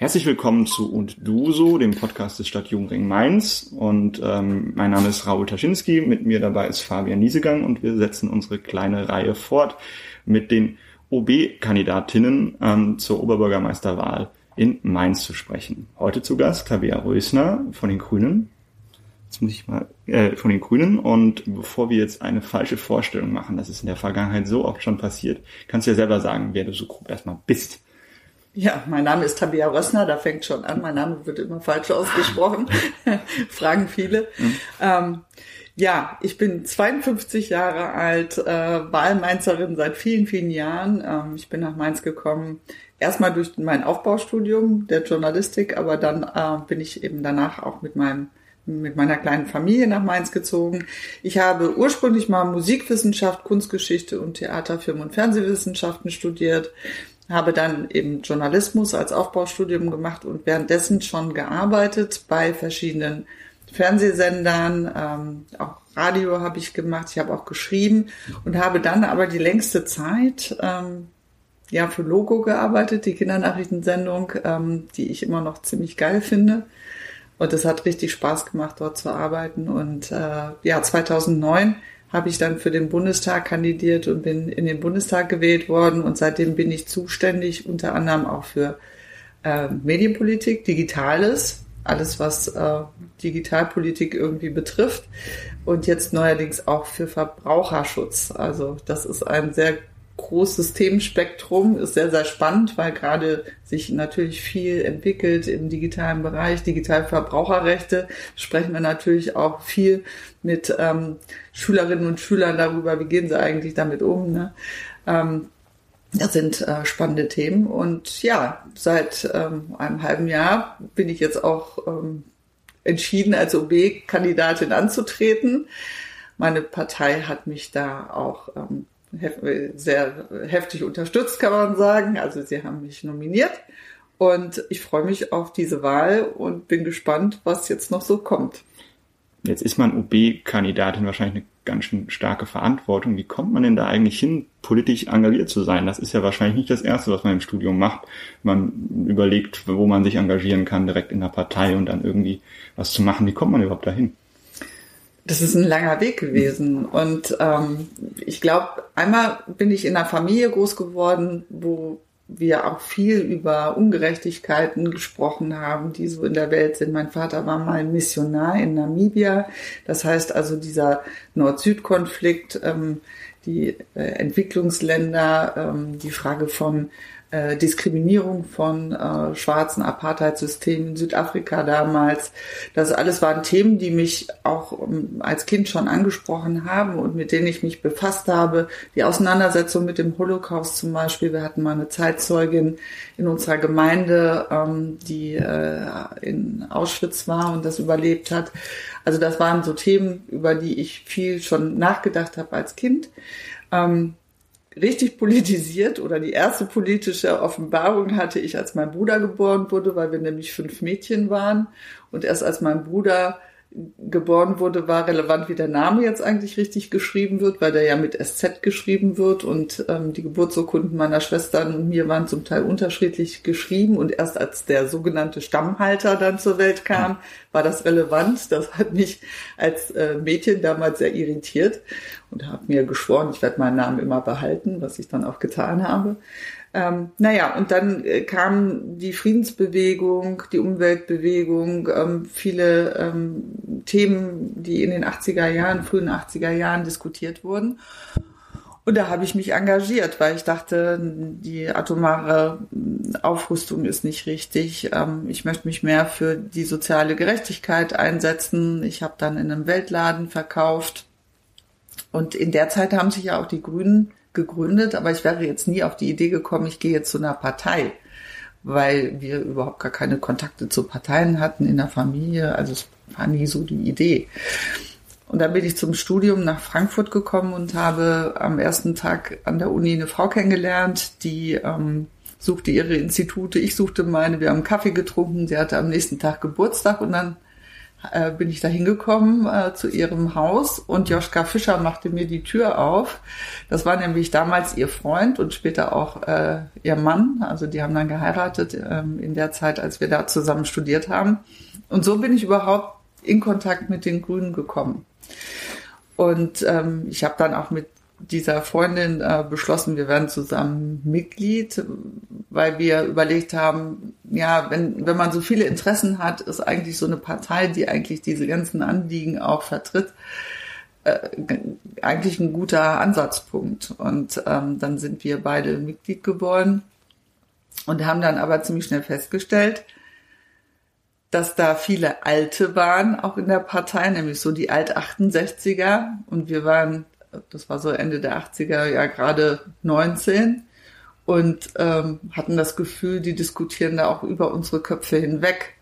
Herzlich willkommen zu Und Du so, dem Podcast des Stadtjugendring Mainz. Und ähm, mein Name ist Raoul Taschinski, mit mir dabei ist Fabian Niesegang und wir setzen unsere kleine Reihe fort mit den OB-Kandidatinnen ähm, zur Oberbürgermeisterwahl in Mainz zu sprechen. Heute zu Gast Tabea Rösner von den Grünen. Jetzt muss ich mal äh, von den Grünen. Und bevor wir jetzt eine falsche Vorstellung machen, das ist in der Vergangenheit so oft schon passiert, kannst du ja selber sagen, wer du so grob erstmal bist. Ja, mein Name ist Tabea Rössner, da fängt schon an. Mein Name wird immer falsch ausgesprochen. Fragen viele. Mhm. Ähm, ja, ich bin 52 Jahre alt, äh, Wahlmainzerin seit vielen, vielen Jahren. Ähm, ich bin nach Mainz gekommen, erstmal durch mein Aufbaustudium der Journalistik, aber dann äh, bin ich eben danach auch mit meinem mit meiner kleinen Familie nach Mainz gezogen. Ich habe ursprünglich mal Musikwissenschaft, Kunstgeschichte und Theater, Film- und Fernsehwissenschaften studiert habe dann eben Journalismus als Aufbaustudium gemacht und währenddessen schon gearbeitet bei verschiedenen Fernsehsendern, ähm, auch Radio habe ich gemacht, ich habe auch geschrieben und habe dann aber die längste Zeit ähm, ja für Logo gearbeitet, die Kindernachrichtensendung, ähm, die ich immer noch ziemlich geil finde. Und es hat richtig Spaß gemacht, dort zu arbeiten. Und äh, ja, 2009 habe ich dann für den Bundestag kandidiert und bin in den Bundestag gewählt worden. Und seitdem bin ich zuständig unter anderem auch für äh, Medienpolitik, Digitales, alles was äh, Digitalpolitik irgendwie betrifft. Und jetzt neuerdings auch für Verbraucherschutz. Also das ist ein sehr großes Themenspektrum, ist sehr, sehr spannend, weil gerade sich natürlich viel entwickelt im digitalen Bereich, Digitalverbraucherrechte, sprechen wir natürlich auch viel mit ähm, Schülerinnen und Schülern darüber, wie gehen sie eigentlich damit um. Ne? Ähm, das sind äh, spannende Themen und ja, seit ähm, einem halben Jahr bin ich jetzt auch ähm, entschieden, als OB-Kandidatin anzutreten. Meine Partei hat mich da auch ähm, sehr heftig unterstützt, kann man sagen. Also sie haben mich nominiert und ich freue mich auf diese Wahl und bin gespannt, was jetzt noch so kommt. Jetzt ist man OB-Kandidatin wahrscheinlich eine ganz schön starke Verantwortung. Wie kommt man denn da eigentlich hin, politisch engagiert zu sein? Das ist ja wahrscheinlich nicht das Erste, was man im Studium macht. Man überlegt, wo man sich engagieren kann, direkt in der Partei und dann irgendwie was zu machen. Wie kommt man überhaupt dahin? Das ist ein langer Weg gewesen. Und ähm, ich glaube, einmal bin ich in einer Familie groß geworden, wo wir auch viel über Ungerechtigkeiten gesprochen haben, die so in der Welt sind. Mein Vater war mal Missionar in Namibia. Das heißt also dieser Nord-Süd-Konflikt, ähm, die äh, Entwicklungsländer, ähm, die Frage von äh, Diskriminierung von äh, schwarzen Apartheidssystemen in Südafrika damals. Das alles waren Themen, die mich auch um, ähm, als Kind schon angesprochen haben und mit denen ich mich befasst habe. Die Auseinandersetzung mit dem Holocaust zum Beispiel. Wir hatten mal eine Zeitzeugin in unserer Gemeinde, ähm, die äh, in Auschwitz war und das überlebt hat. Also das waren so Themen, über die ich viel schon nachgedacht habe als Kind. Ähm, richtig politisiert oder die erste politische Offenbarung hatte ich, als mein Bruder geboren wurde, weil wir nämlich fünf Mädchen waren. Und erst als mein Bruder geboren wurde, war relevant, wie der Name jetzt eigentlich richtig geschrieben wird, weil der ja mit SZ geschrieben wird und ähm, die Geburtsurkunden meiner Schwestern und mir waren zum Teil unterschiedlich geschrieben und erst als der sogenannte Stammhalter dann zur Welt kam, war das relevant. Das hat mich als äh, Mädchen damals sehr irritiert und habe mir geschworen, ich werde meinen Namen immer behalten, was ich dann auch getan habe. Ähm, naja, und dann äh, kam die Friedensbewegung, die Umweltbewegung, ähm, viele ähm, Themen, die in den 80er Jahren, frühen 80er Jahren diskutiert wurden. Und da habe ich mich engagiert, weil ich dachte, die atomare Aufrüstung ist nicht richtig. Ähm, ich möchte mich mehr für die soziale Gerechtigkeit einsetzen. Ich habe dann in einem Weltladen verkauft. Und in der Zeit haben sich ja auch die Grünen gegründet, aber ich wäre jetzt nie auf die Idee gekommen, ich gehe jetzt zu einer Partei, weil wir überhaupt gar keine Kontakte zu Parteien hatten in der Familie. Also es war nie so die Idee. Und dann bin ich zum Studium nach Frankfurt gekommen und habe am ersten Tag an der Uni eine Frau kennengelernt, die ähm, suchte ihre Institute, ich suchte meine, wir haben Kaffee getrunken, sie hatte am nächsten Tag Geburtstag und dann äh, bin ich da hingekommen äh, zu ihrem Haus und Joschka Fischer machte mir die Tür auf. Das war nämlich damals ihr Freund und später auch äh, ihr Mann. Also die haben dann geheiratet ähm, in der Zeit, als wir da zusammen studiert haben. Und so bin ich überhaupt in Kontakt mit den Grünen gekommen. Und ähm, ich habe dann auch mit dieser Freundin äh, beschlossen, wir werden zusammen Mitglied, weil wir überlegt haben, ja, wenn, wenn man so viele Interessen hat, ist eigentlich so eine Partei, die eigentlich diese ganzen Anliegen auch vertritt, äh, eigentlich ein guter Ansatzpunkt. Und ähm, dann sind wir beide Mitglied geworden und haben dann aber ziemlich schnell festgestellt, dass da viele Alte waren, auch in der Partei, nämlich so die Alt-68er. Und wir waren das war so Ende der 80er, ja gerade 19 und ähm, hatten das Gefühl, die diskutieren da auch über unsere Köpfe hinweg.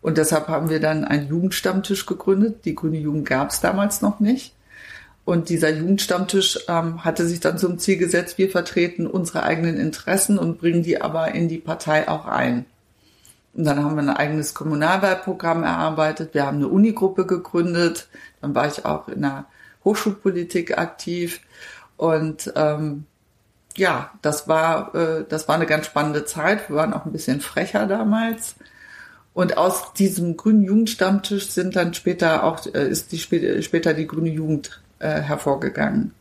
Und deshalb haben wir dann einen Jugendstammtisch gegründet. Die Grüne Jugend gab es damals noch nicht. Und dieser Jugendstammtisch ähm, hatte sich dann zum Ziel gesetzt, wir vertreten unsere eigenen Interessen und bringen die aber in die Partei auch ein. Und dann haben wir ein eigenes Kommunalwahlprogramm erarbeitet. Wir haben eine Unigruppe gegründet. Dann war ich auch in einer Hochschulpolitik aktiv und ähm, ja, das war äh, das war eine ganz spannende Zeit. Wir waren auch ein bisschen frecher damals. Und aus diesem grünen Jugendstammtisch sind dann später auch äh, ist die später die grüne Jugend äh, hervorgegangen.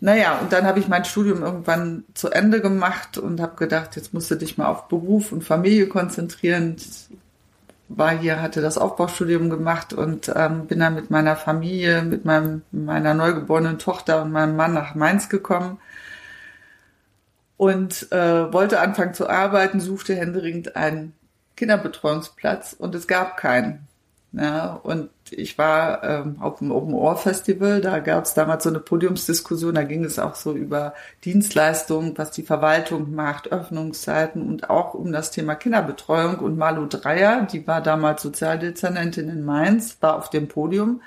Naja, und dann habe ich mein Studium irgendwann zu Ende gemacht und habe gedacht, jetzt musst du dich mal auf Beruf und Familie konzentrieren war hier, hatte das Aufbaustudium gemacht und ähm, bin dann mit meiner Familie, mit meinem, meiner neugeborenen Tochter und meinem Mann nach Mainz gekommen und äh, wollte anfangen zu arbeiten, suchte händeringend einen Kinderbetreuungsplatz und es gab keinen. Ja, und ich war ähm, auf dem Open Ohr Festival, da gab es damals so eine Podiumsdiskussion, da ging es auch so über Dienstleistungen, was die Verwaltung macht, Öffnungszeiten und auch um das Thema Kinderbetreuung. Und Malu Dreier, die war damals Sozialdezernentin in Mainz, war auf dem Podium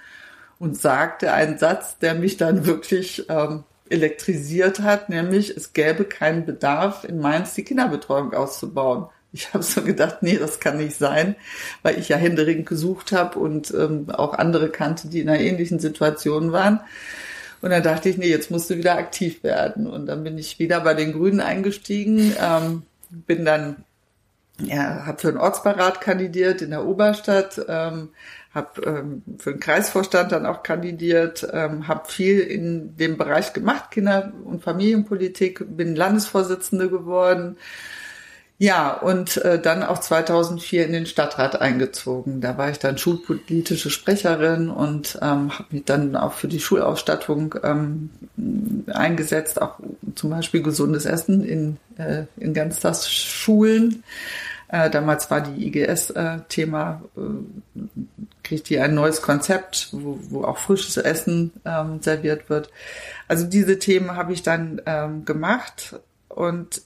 und sagte einen Satz, der mich dann wirklich ähm, elektrisiert hat, nämlich es gäbe keinen Bedarf, in Mainz die Kinderbetreuung auszubauen. Ich habe so gedacht, nee, das kann nicht sein, weil ich ja händeringend gesucht habe und ähm, auch andere kannte, die in einer ähnlichen Situation waren. Und dann dachte ich, nee, jetzt musst du wieder aktiv werden. Und dann bin ich wieder bei den Grünen eingestiegen, ähm, bin dann, ja, habe für den Ortsberat kandidiert in der Oberstadt, ähm, habe ähm, für den Kreisvorstand dann auch kandidiert, ähm, habe viel in dem Bereich gemacht, Kinder- und Familienpolitik, bin Landesvorsitzende geworden ja, und äh, dann auch 2004 in den Stadtrat eingezogen. Da war ich dann schulpolitische Sprecherin und ähm, habe mich dann auch für die Schulausstattung ähm, eingesetzt, auch zum Beispiel gesundes Essen in, äh, in Ganztagsschulen. Äh, damals war die IGS-Thema, äh, äh, kriegt die ein neues Konzept, wo, wo auch frisches Essen ähm, serviert wird. Also diese Themen habe ich dann ähm, gemacht und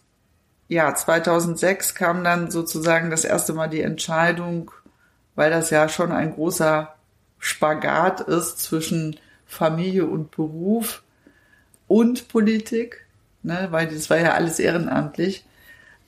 ja, 2006 kam dann sozusagen das erste Mal die Entscheidung, weil das ja schon ein großer Spagat ist zwischen Familie und Beruf und Politik, ne, weil das war ja alles ehrenamtlich.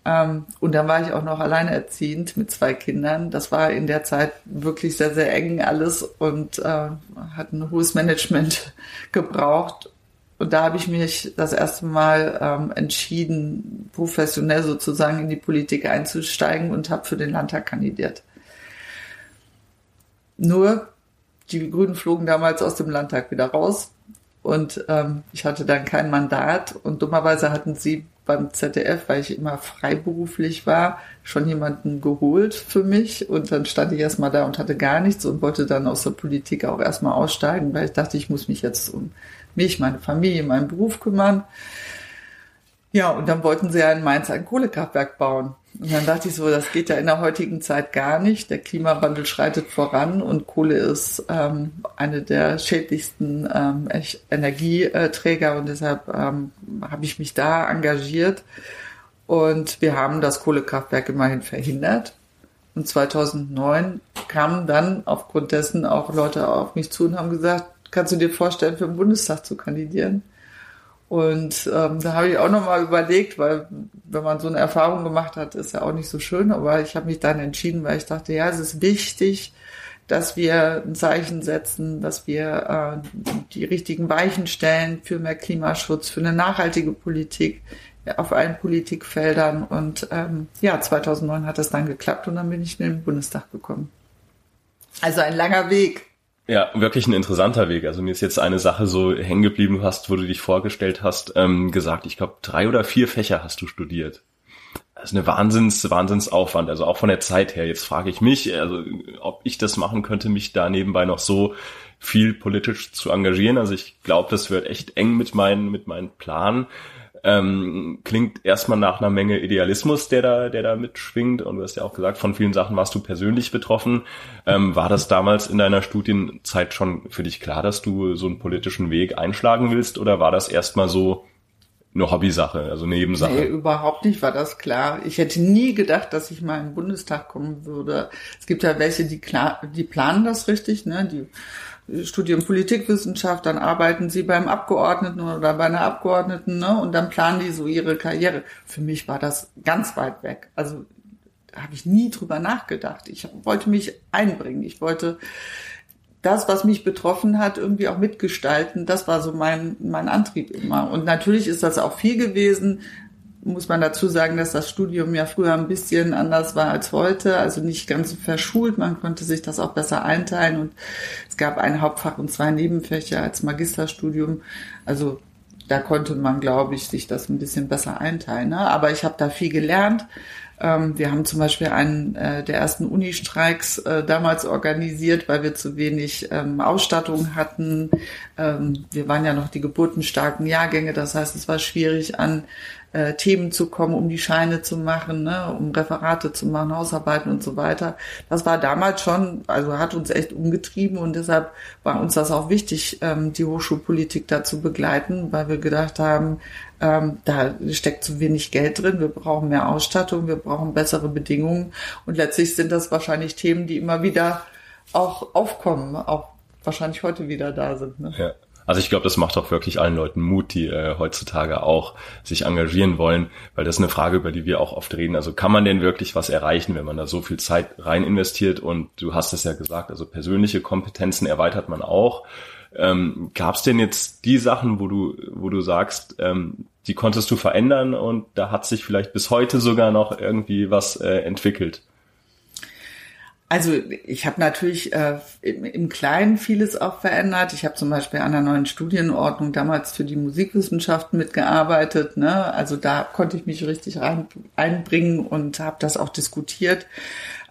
Ähm, und dann war ich auch noch alleinerziehend mit zwei Kindern. Das war in der Zeit wirklich sehr, sehr eng alles und äh, hat ein hohes Management gebraucht. Und da habe ich mich das erste Mal ähm, entschieden, professionell sozusagen in die Politik einzusteigen und habe für den Landtag kandidiert. Nur die Grünen flogen damals aus dem Landtag wieder raus. Und ähm, ich hatte dann kein Mandat. Und dummerweise hatten sie beim ZDF, weil ich immer freiberuflich war, schon jemanden geholt für mich. Und dann stand ich erstmal da und hatte gar nichts und wollte dann aus der Politik auch erstmal aussteigen, weil ich dachte, ich muss mich jetzt um mich, meine Familie, meinen Beruf kümmern. Ja, und dann wollten sie ja in Mainz ein Kohlekraftwerk bauen. Und dann dachte ich so, das geht ja in der heutigen Zeit gar nicht. Der Klimawandel schreitet voran und Kohle ist ähm, eine der schädlichsten ähm, Energieträger und deshalb ähm, habe ich mich da engagiert. Und wir haben das Kohlekraftwerk immerhin verhindert. Und 2009 kamen dann aufgrund dessen auch Leute auf mich zu und haben gesagt, kannst du dir vorstellen, für den Bundestag zu kandidieren? Und ähm, da habe ich auch nochmal überlegt, weil wenn man so eine Erfahrung gemacht hat, ist ja auch nicht so schön, aber ich habe mich dann entschieden, weil ich dachte, ja, es ist wichtig, dass wir ein Zeichen setzen, dass wir äh, die richtigen Weichen stellen für mehr Klimaschutz, für eine nachhaltige Politik auf allen Politikfeldern. Und ähm, ja, 2009 hat es dann geklappt und dann bin ich in den Bundestag gekommen. Also ein langer Weg. Ja, wirklich ein interessanter Weg. Also mir ist jetzt eine Sache so hängen geblieben, hast, wo du dich vorgestellt hast, ähm, gesagt, ich glaube, drei oder vier Fächer hast du studiert. Das ist eine Wahnsinns, Wahnsinnsaufwand, also auch von der Zeit her. Jetzt frage ich mich, also ob ich das machen könnte, mich da nebenbei noch so viel politisch zu engagieren. Also ich glaube, das wird echt eng mit meinen, mit meinen Planen. Ähm, klingt erstmal nach einer Menge Idealismus, der da, der da mitschwingt. Und du hast ja auch gesagt, von vielen Sachen warst du persönlich betroffen. Ähm, war das damals in deiner Studienzeit schon für dich klar, dass du so einen politischen Weg einschlagen willst? Oder war das erstmal so eine Hobbysache, also eine Nebensache? Nee, überhaupt nicht war das klar. Ich hätte nie gedacht, dass ich mal in den Bundestag kommen würde. Es gibt ja welche, die klar, die planen das richtig, ne? Die Studium Politikwissenschaft, dann arbeiten sie beim Abgeordneten oder bei einer Abgeordneten, ne? Und dann planen die so ihre Karriere. Für mich war das ganz weit weg. Also da habe ich nie drüber nachgedacht. Ich wollte mich einbringen. Ich wollte das, was mich betroffen hat, irgendwie auch mitgestalten. Das war so mein, mein Antrieb immer. Und natürlich ist das auch viel gewesen, muss man dazu sagen, dass das Studium ja früher ein bisschen anders war als heute, also nicht ganz so verschult. Man konnte sich das auch besser einteilen und es gab ein Hauptfach und zwei Nebenfächer als Magisterstudium. Also da konnte man, glaube ich, sich das ein bisschen besser einteilen. Ne? Aber ich habe da viel gelernt. Ähm, wir haben zum Beispiel einen äh, der ersten Uni-Streiks äh, damals organisiert, weil wir zu wenig ähm, Ausstattung hatten. Ähm, wir waren ja noch die geburtenstarken Jahrgänge, das heißt, es war schwierig, an äh, Themen zu kommen, um die Scheine zu machen, ne, um Referate zu machen, Hausarbeiten und so weiter. Das war damals schon, also hat uns echt umgetrieben und deshalb war uns das auch wichtig, ähm, die Hochschulpolitik da zu begleiten, weil wir gedacht haben, ähm, da steckt zu wenig Geld drin, wir brauchen mehr Ausstattung, wir brauchen bessere Bedingungen und letztlich sind das wahrscheinlich Themen, die immer wieder auch aufkommen, auch wahrscheinlich heute wieder da sind. Ne? Ja. Also ich glaube, das macht auch wirklich allen Leuten Mut, die äh, heutzutage auch sich engagieren wollen, weil das ist eine Frage, über die wir auch oft reden. Also kann man denn wirklich was erreichen, wenn man da so viel Zeit rein investiert? Und du hast es ja gesagt, also persönliche Kompetenzen erweitert man auch. Ähm, Gab es denn jetzt die Sachen, wo du, wo du sagst, ähm, die konntest du verändern und da hat sich vielleicht bis heute sogar noch irgendwie was äh, entwickelt? Also ich habe natürlich äh, im, im, Kleinen vieles auch verändert. Ich habe zum Beispiel an der neuen Studienordnung damals für die Musikwissenschaften mitgearbeitet. Ne? Also da konnte ich mich richtig rein, einbringen und habe das auch diskutiert.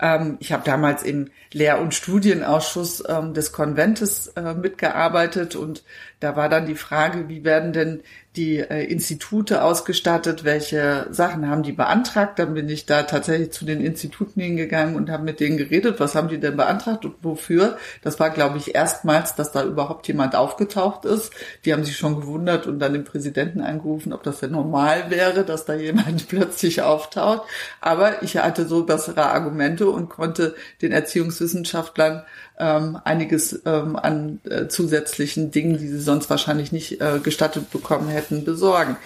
Ähm, ich habe damals im Lehr- und Studienausschuss ähm, des Konventes äh, mitgearbeitet und da war dann die Frage, wie werden denn die äh, Institute ausgestattet, welche Sachen haben die beantragt. Dann bin ich da tatsächlich zu den Instituten hingegangen und habe mit denen geredet, was haben die denn beantragt und wofür. Das war, glaube ich, erstmals, dass da überhaupt jemand aufgetaucht ist. Die haben sich schon gewundert und dann den Präsidenten angerufen, ob das denn normal wäre, dass da jemand plötzlich auftaucht. Aber ich hatte so bessere Argumente und konnte den Erziehungswissenschaftlern ähm, einiges ähm, an äh, zusätzlichen Dingen, die sie sonst wahrscheinlich nicht äh, gestattet bekommen hätten, besorgen.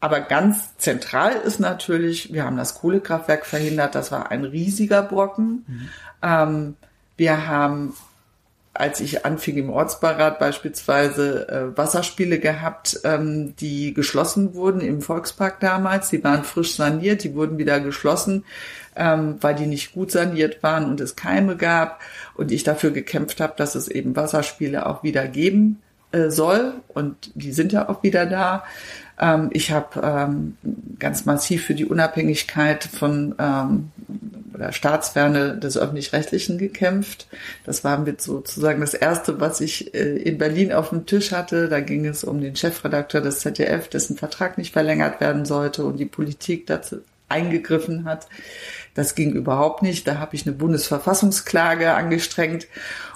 Aber ganz zentral ist natürlich, wir haben das Kohlekraftwerk verhindert, das war ein riesiger Brocken. Mhm. Ähm, wir haben, als ich anfing im Ortsbeirat beispielsweise, äh, Wasserspiele gehabt, ähm, die geschlossen wurden im Volkspark damals. Die waren frisch saniert, die wurden wieder geschlossen ähm, weil die nicht gut saniert waren und es Keime gab und ich dafür gekämpft habe, dass es eben Wasserspiele auch wieder geben äh, soll und die sind ja auch wieder da. Ähm, ich habe ähm, ganz massiv für die Unabhängigkeit von ähm, oder Staatsferne des öffentlich-rechtlichen gekämpft. Das war mit sozusagen das erste, was ich äh, in Berlin auf dem Tisch hatte. Da ging es um den Chefredakteur des ZDF, dessen Vertrag nicht verlängert werden sollte und die Politik dazu eingegriffen hat. Das ging überhaupt nicht. Da habe ich eine Bundesverfassungsklage angestrengt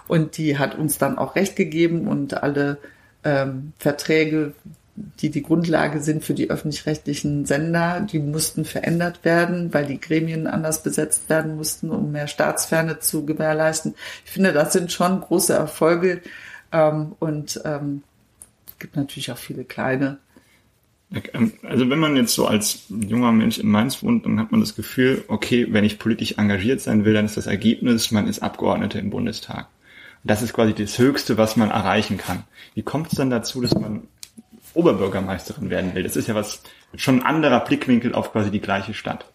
und die hat uns dann auch Recht gegeben und alle ähm, Verträge, die die Grundlage sind für die öffentlich-rechtlichen Sender, die mussten verändert werden, weil die Gremien anders besetzt werden mussten, um mehr Staatsferne zu gewährleisten. Ich finde, das sind schon große Erfolge ähm, und ähm, gibt natürlich auch viele kleine also wenn man jetzt so als junger Mensch in Mainz wohnt, dann hat man das Gefühl, okay, wenn ich politisch engagiert sein will, dann ist das Ergebnis, man ist Abgeordneter im Bundestag. Und das ist quasi das Höchste, was man erreichen kann. Wie kommt es dann dazu, dass man Oberbürgermeisterin werden will? Das ist ja was schon ein anderer Blickwinkel auf quasi die gleiche Stadt.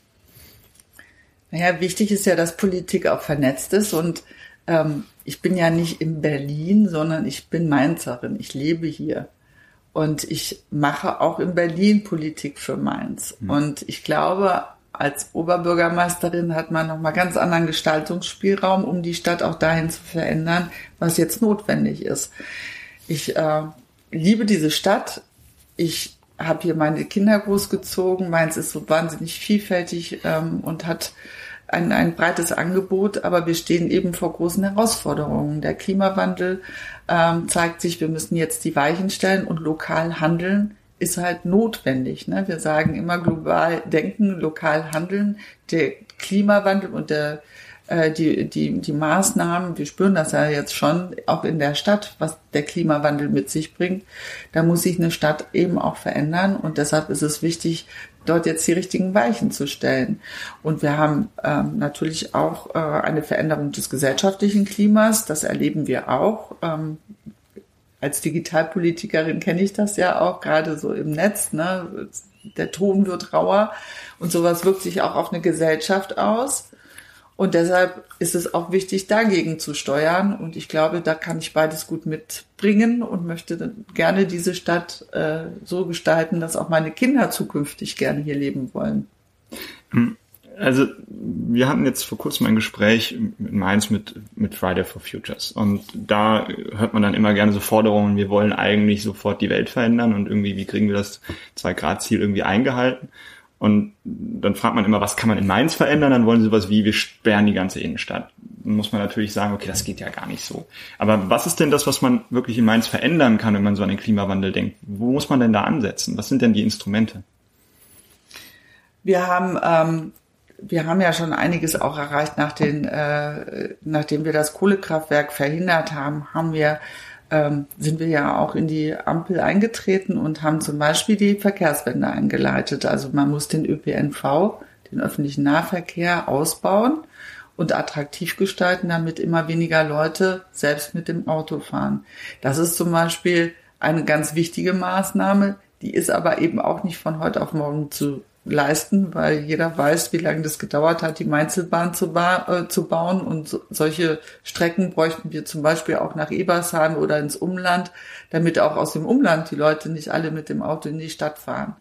Naja, wichtig ist ja, dass Politik auch vernetzt ist und ähm, ich bin ja nicht in Berlin, sondern ich bin Mainzerin. Ich lebe hier. Und ich mache auch in Berlin Politik für Mainz. Mhm. Und ich glaube, als Oberbürgermeisterin hat man nochmal ganz anderen Gestaltungsspielraum, um die Stadt auch dahin zu verändern, was jetzt notwendig ist. Ich äh, liebe diese Stadt. Ich habe hier meine Kinder großgezogen. Mainz ist so wahnsinnig vielfältig ähm, und hat ein, ein breites Angebot, aber wir stehen eben vor großen Herausforderungen. Der Klimawandel ähm, zeigt sich, wir müssen jetzt die Weichen stellen und lokal handeln ist halt notwendig. Ne? Wir sagen immer global denken, lokal handeln. Der Klimawandel und der die, die, die Maßnahmen, wir spüren das ja jetzt schon, auch in der Stadt, was der Klimawandel mit sich bringt. Da muss sich eine Stadt eben auch verändern und deshalb ist es wichtig, dort jetzt die richtigen Weichen zu stellen. Und wir haben ähm, natürlich auch äh, eine Veränderung des gesellschaftlichen Klimas, das erleben wir auch. Ähm, als Digitalpolitikerin kenne ich das ja auch, gerade so im Netz. Ne? Der Ton wird rauer und sowas wirkt sich auch auf eine Gesellschaft aus. Und deshalb ist es auch wichtig, dagegen zu steuern. Und ich glaube, da kann ich beides gut mitbringen und möchte gerne diese Stadt äh, so gestalten, dass auch meine Kinder zukünftig gerne hier leben wollen. Also wir hatten jetzt vor kurzem ein Gespräch in Mainz mit, mit Friday for Futures und da hört man dann immer gerne so Forderungen, wir wollen eigentlich sofort die Welt verändern und irgendwie, wie kriegen wir das Zwei-Grad-Ziel irgendwie eingehalten? Und dann fragt man immer, was kann man in Mainz verändern? Dann wollen sie sowas wie, wir sperren die ganze Innenstadt. Dann muss man natürlich sagen, okay, das geht ja gar nicht so. Aber was ist denn das, was man wirklich in Mainz verändern kann, wenn man so an den Klimawandel denkt? Wo muss man denn da ansetzen? Was sind denn die Instrumente? Wir haben, ähm, wir haben ja schon einiges auch erreicht, nach den, äh, nachdem wir das Kohlekraftwerk verhindert haben, haben wir ähm, sind wir ja auch in die Ampel eingetreten und haben zum Beispiel die Verkehrswende eingeleitet. Also man muss den ÖPNV, den öffentlichen Nahverkehr ausbauen und attraktiv gestalten, damit immer weniger Leute selbst mit dem Auto fahren. Das ist zum Beispiel eine ganz wichtige Maßnahme, die ist aber eben auch nicht von heute auf morgen zu leisten, weil jeder weiß, wie lange das gedauert hat, die Mainzelbahn zu, ba äh, zu bauen. Und so, solche Strecken bräuchten wir zum Beispiel auch nach Ebersheim oder ins Umland, damit auch aus dem Umland die Leute nicht alle mit dem Auto in die Stadt fahren.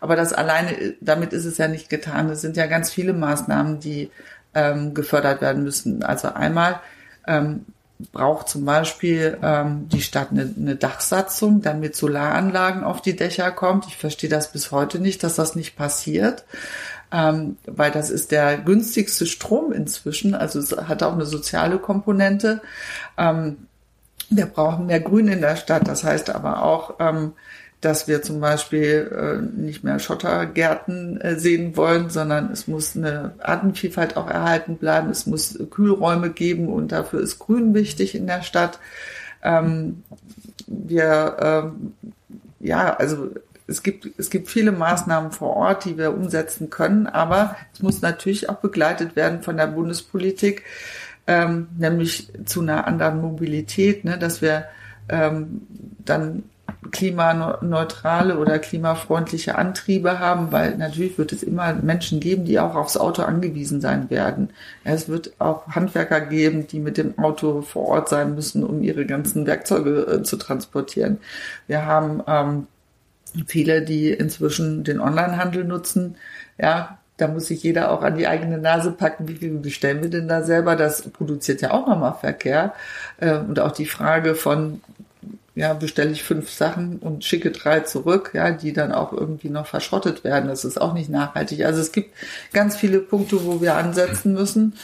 Aber das alleine, damit ist es ja nicht getan. Es sind ja ganz viele Maßnahmen, die ähm, gefördert werden müssen. Also einmal ähm, braucht zum Beispiel ähm, die Stadt eine, eine Dachsatzung, damit Solaranlagen auf die Dächer kommt. Ich verstehe das bis heute nicht, dass das nicht passiert, ähm, weil das ist der günstigste Strom inzwischen. Also es hat auch eine soziale Komponente. Ähm, wir brauchen mehr Grün in der Stadt. Das heißt aber auch, ähm, dass wir zum Beispiel äh, nicht mehr Schottergärten äh, sehen wollen, sondern es muss eine Artenvielfalt auch erhalten bleiben. Es muss Kühlräume geben und dafür ist Grün wichtig in der Stadt. Ähm, wir, ähm, ja, also es gibt, es gibt viele Maßnahmen vor Ort, die wir umsetzen können, aber es muss natürlich auch begleitet werden von der Bundespolitik, ähm, nämlich zu einer anderen Mobilität, ne, dass wir dann klimaneutrale oder klimafreundliche Antriebe haben, weil natürlich wird es immer Menschen geben, die auch aufs Auto angewiesen sein werden. Es wird auch Handwerker geben, die mit dem Auto vor Ort sein müssen, um ihre ganzen Werkzeuge äh, zu transportieren. Wir haben ähm, viele, die inzwischen den Onlinehandel nutzen. Ja, da muss sich jeder auch an die eigene Nase packen, wie viel bestellen wir denn da selber? Das produziert ja auch nochmal Verkehr. Äh, und auch die Frage von, ja, bestelle ich fünf Sachen und schicke drei zurück, ja, die dann auch irgendwie noch verschrottet werden. Das ist auch nicht nachhaltig. Also es gibt ganz viele Punkte, wo wir ansetzen müssen.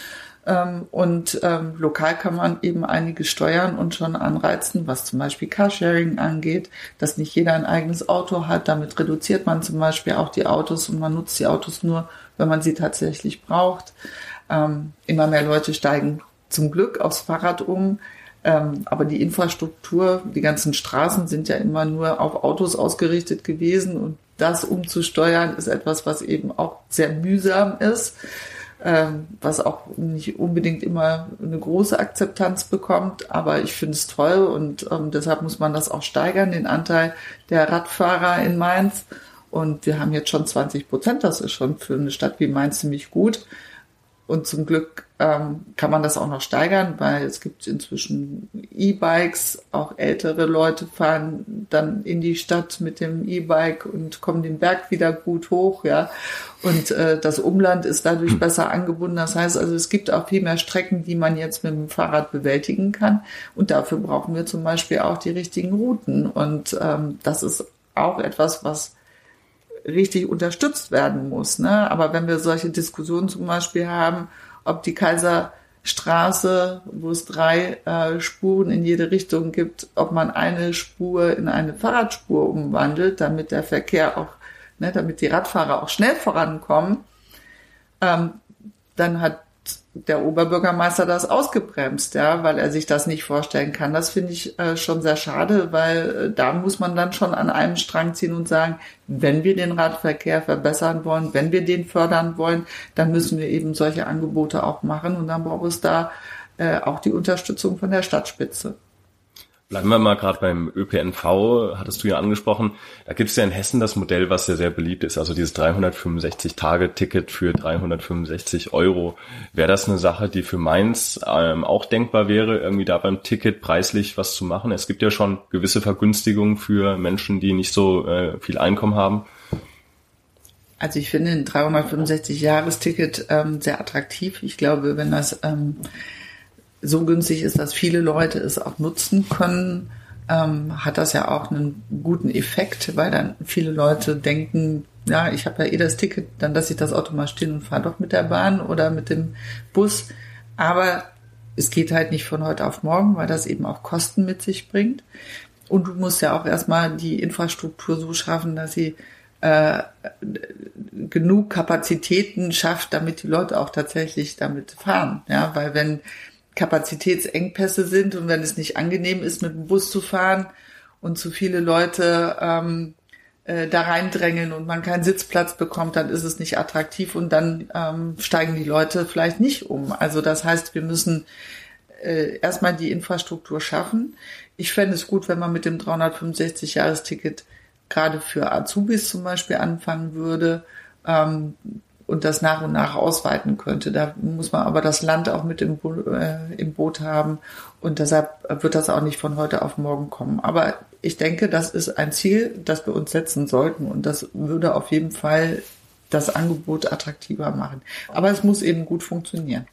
Ähm, und ähm, lokal kann man eben einiges steuern und schon anreizen, was zum Beispiel Carsharing angeht, dass nicht jeder ein eigenes Auto hat. Damit reduziert man zum Beispiel auch die Autos und man nutzt die Autos nur, wenn man sie tatsächlich braucht. Ähm, immer mehr Leute steigen zum Glück aufs Fahrrad um. Ähm, aber die Infrastruktur, die ganzen Straßen sind ja immer nur auf Autos ausgerichtet gewesen und das umzusteuern, ist etwas, was eben auch sehr mühsam ist, ähm, was auch nicht unbedingt immer eine große Akzeptanz bekommt. Aber ich finde es toll und ähm, deshalb muss man das auch steigern, den Anteil der Radfahrer in Mainz. Und wir haben jetzt schon 20 Prozent. Das ist schon für eine Stadt wie Mainz ziemlich gut. Und zum Glück ähm, kann man das auch noch steigern, weil es gibt inzwischen E-Bikes. Auch ältere Leute fahren dann in die Stadt mit dem E-Bike und kommen den Berg wieder gut hoch, ja. Und äh, das Umland ist dadurch hm. besser angebunden. Das heißt also, es gibt auch viel mehr Strecken, die man jetzt mit dem Fahrrad bewältigen kann. Und dafür brauchen wir zum Beispiel auch die richtigen Routen. Und ähm, das ist auch etwas, was richtig unterstützt werden muss. Ne? Aber wenn wir solche Diskussionen zum Beispiel haben, ob die Kaiserstraße, wo es drei äh, Spuren in jede Richtung gibt, ob man eine Spur in eine Fahrradspur umwandelt, damit der Verkehr auch, ne, damit die Radfahrer auch schnell vorankommen, ähm, dann hat der Oberbürgermeister das ausgebremst, ja, weil er sich das nicht vorstellen kann. Das finde ich äh, schon sehr schade, weil äh, da muss man dann schon an einem Strang ziehen und sagen, wenn wir den Radverkehr verbessern wollen, wenn wir den fördern wollen, dann müssen wir eben solche Angebote auch machen und dann braucht es da äh, auch die Unterstützung von der Stadtspitze. Bleiben wir mal gerade beim ÖPNV, hattest du ja angesprochen. Da gibt es ja in Hessen das Modell, was sehr, sehr beliebt ist, also dieses 365-Tage-Ticket für 365 Euro. Wäre das eine Sache, die für Mainz ähm, auch denkbar wäre, irgendwie da beim Ticket preislich was zu machen? Es gibt ja schon gewisse Vergünstigungen für Menschen, die nicht so äh, viel Einkommen haben. Also ich finde ein 365-Jahres-Ticket ähm, sehr attraktiv. Ich glaube, wenn das ähm, so günstig ist, dass viele Leute es auch nutzen können, ähm, hat das ja auch einen guten Effekt, weil dann viele Leute denken, ja, ich habe ja eh das Ticket, dann lasse ich das Auto mal stehen und fahre doch mit der Bahn oder mit dem Bus. Aber es geht halt nicht von heute auf morgen, weil das eben auch Kosten mit sich bringt. Und du musst ja auch erstmal die Infrastruktur so schaffen, dass sie äh, genug Kapazitäten schafft, damit die Leute auch tatsächlich damit fahren. Ja, weil wenn Kapazitätsengpässe sind und wenn es nicht angenehm ist, mit dem Bus zu fahren und zu viele Leute ähm, äh, da reindrängeln und man keinen Sitzplatz bekommt, dann ist es nicht attraktiv und dann ähm, steigen die Leute vielleicht nicht um. Also das heißt, wir müssen äh, erstmal die Infrastruktur schaffen. Ich fände es gut, wenn man mit dem 365-Jahres-Ticket gerade für Azubis zum Beispiel anfangen würde. Ähm, und das nach und nach ausweiten könnte. Da muss man aber das Land auch mit im, Bo äh, im Boot haben und deshalb wird das auch nicht von heute auf morgen kommen. Aber ich denke, das ist ein Ziel, das wir uns setzen sollten und das würde auf jeden Fall das Angebot attraktiver machen. Aber es muss eben gut funktionieren.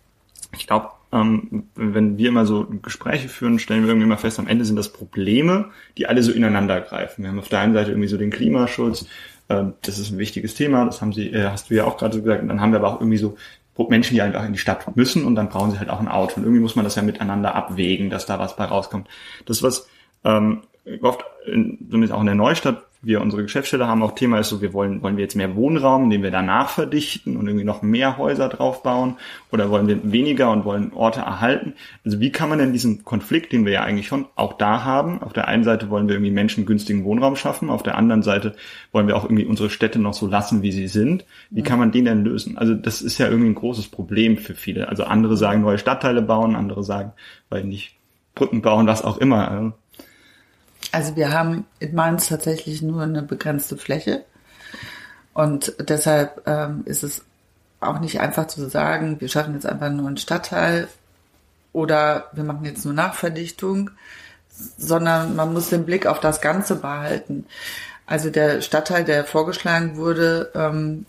Ich glaube, ähm, wenn wir immer so Gespräche führen, stellen wir irgendwie immer fest, am Ende sind das Probleme, die alle so ineinander greifen. Wir haben auf der einen Seite irgendwie so den Klimaschutz, das ist ein wichtiges Thema, das haben sie, äh, hast du ja auch gerade so gesagt. Und dann haben wir aber auch irgendwie so Menschen, die einfach in die Stadt müssen und dann brauchen sie halt auch ein Auto. Und irgendwie muss man das ja miteinander abwägen, dass da was bei rauskommt. Das, was ähm, oft in, auch in der Neustadt wir unsere Geschäftsstelle haben, auch Thema ist so, wir wollen, wollen wir jetzt mehr Wohnraum, den wir danach verdichten und irgendwie noch mehr Häuser draufbauen oder wollen wir weniger und wollen Orte erhalten? Also wie kann man denn diesen Konflikt, den wir ja eigentlich schon auch da haben, auf der einen Seite wollen wir irgendwie Menschen günstigen Wohnraum schaffen, auf der anderen Seite wollen wir auch irgendwie unsere Städte noch so lassen, wie sie sind. Wie kann man den denn lösen? Also das ist ja irgendwie ein großes Problem für viele. Also andere sagen neue Stadtteile bauen, andere sagen, weil nicht Brücken bauen, was auch immer. Also wir haben in Mainz tatsächlich nur eine begrenzte Fläche und deshalb ähm, ist es auch nicht einfach zu sagen, wir schaffen jetzt einfach nur einen Stadtteil oder wir machen jetzt nur Nachverdichtung, sondern man muss den Blick auf das Ganze behalten. Also der Stadtteil, der vorgeschlagen wurde, ähm,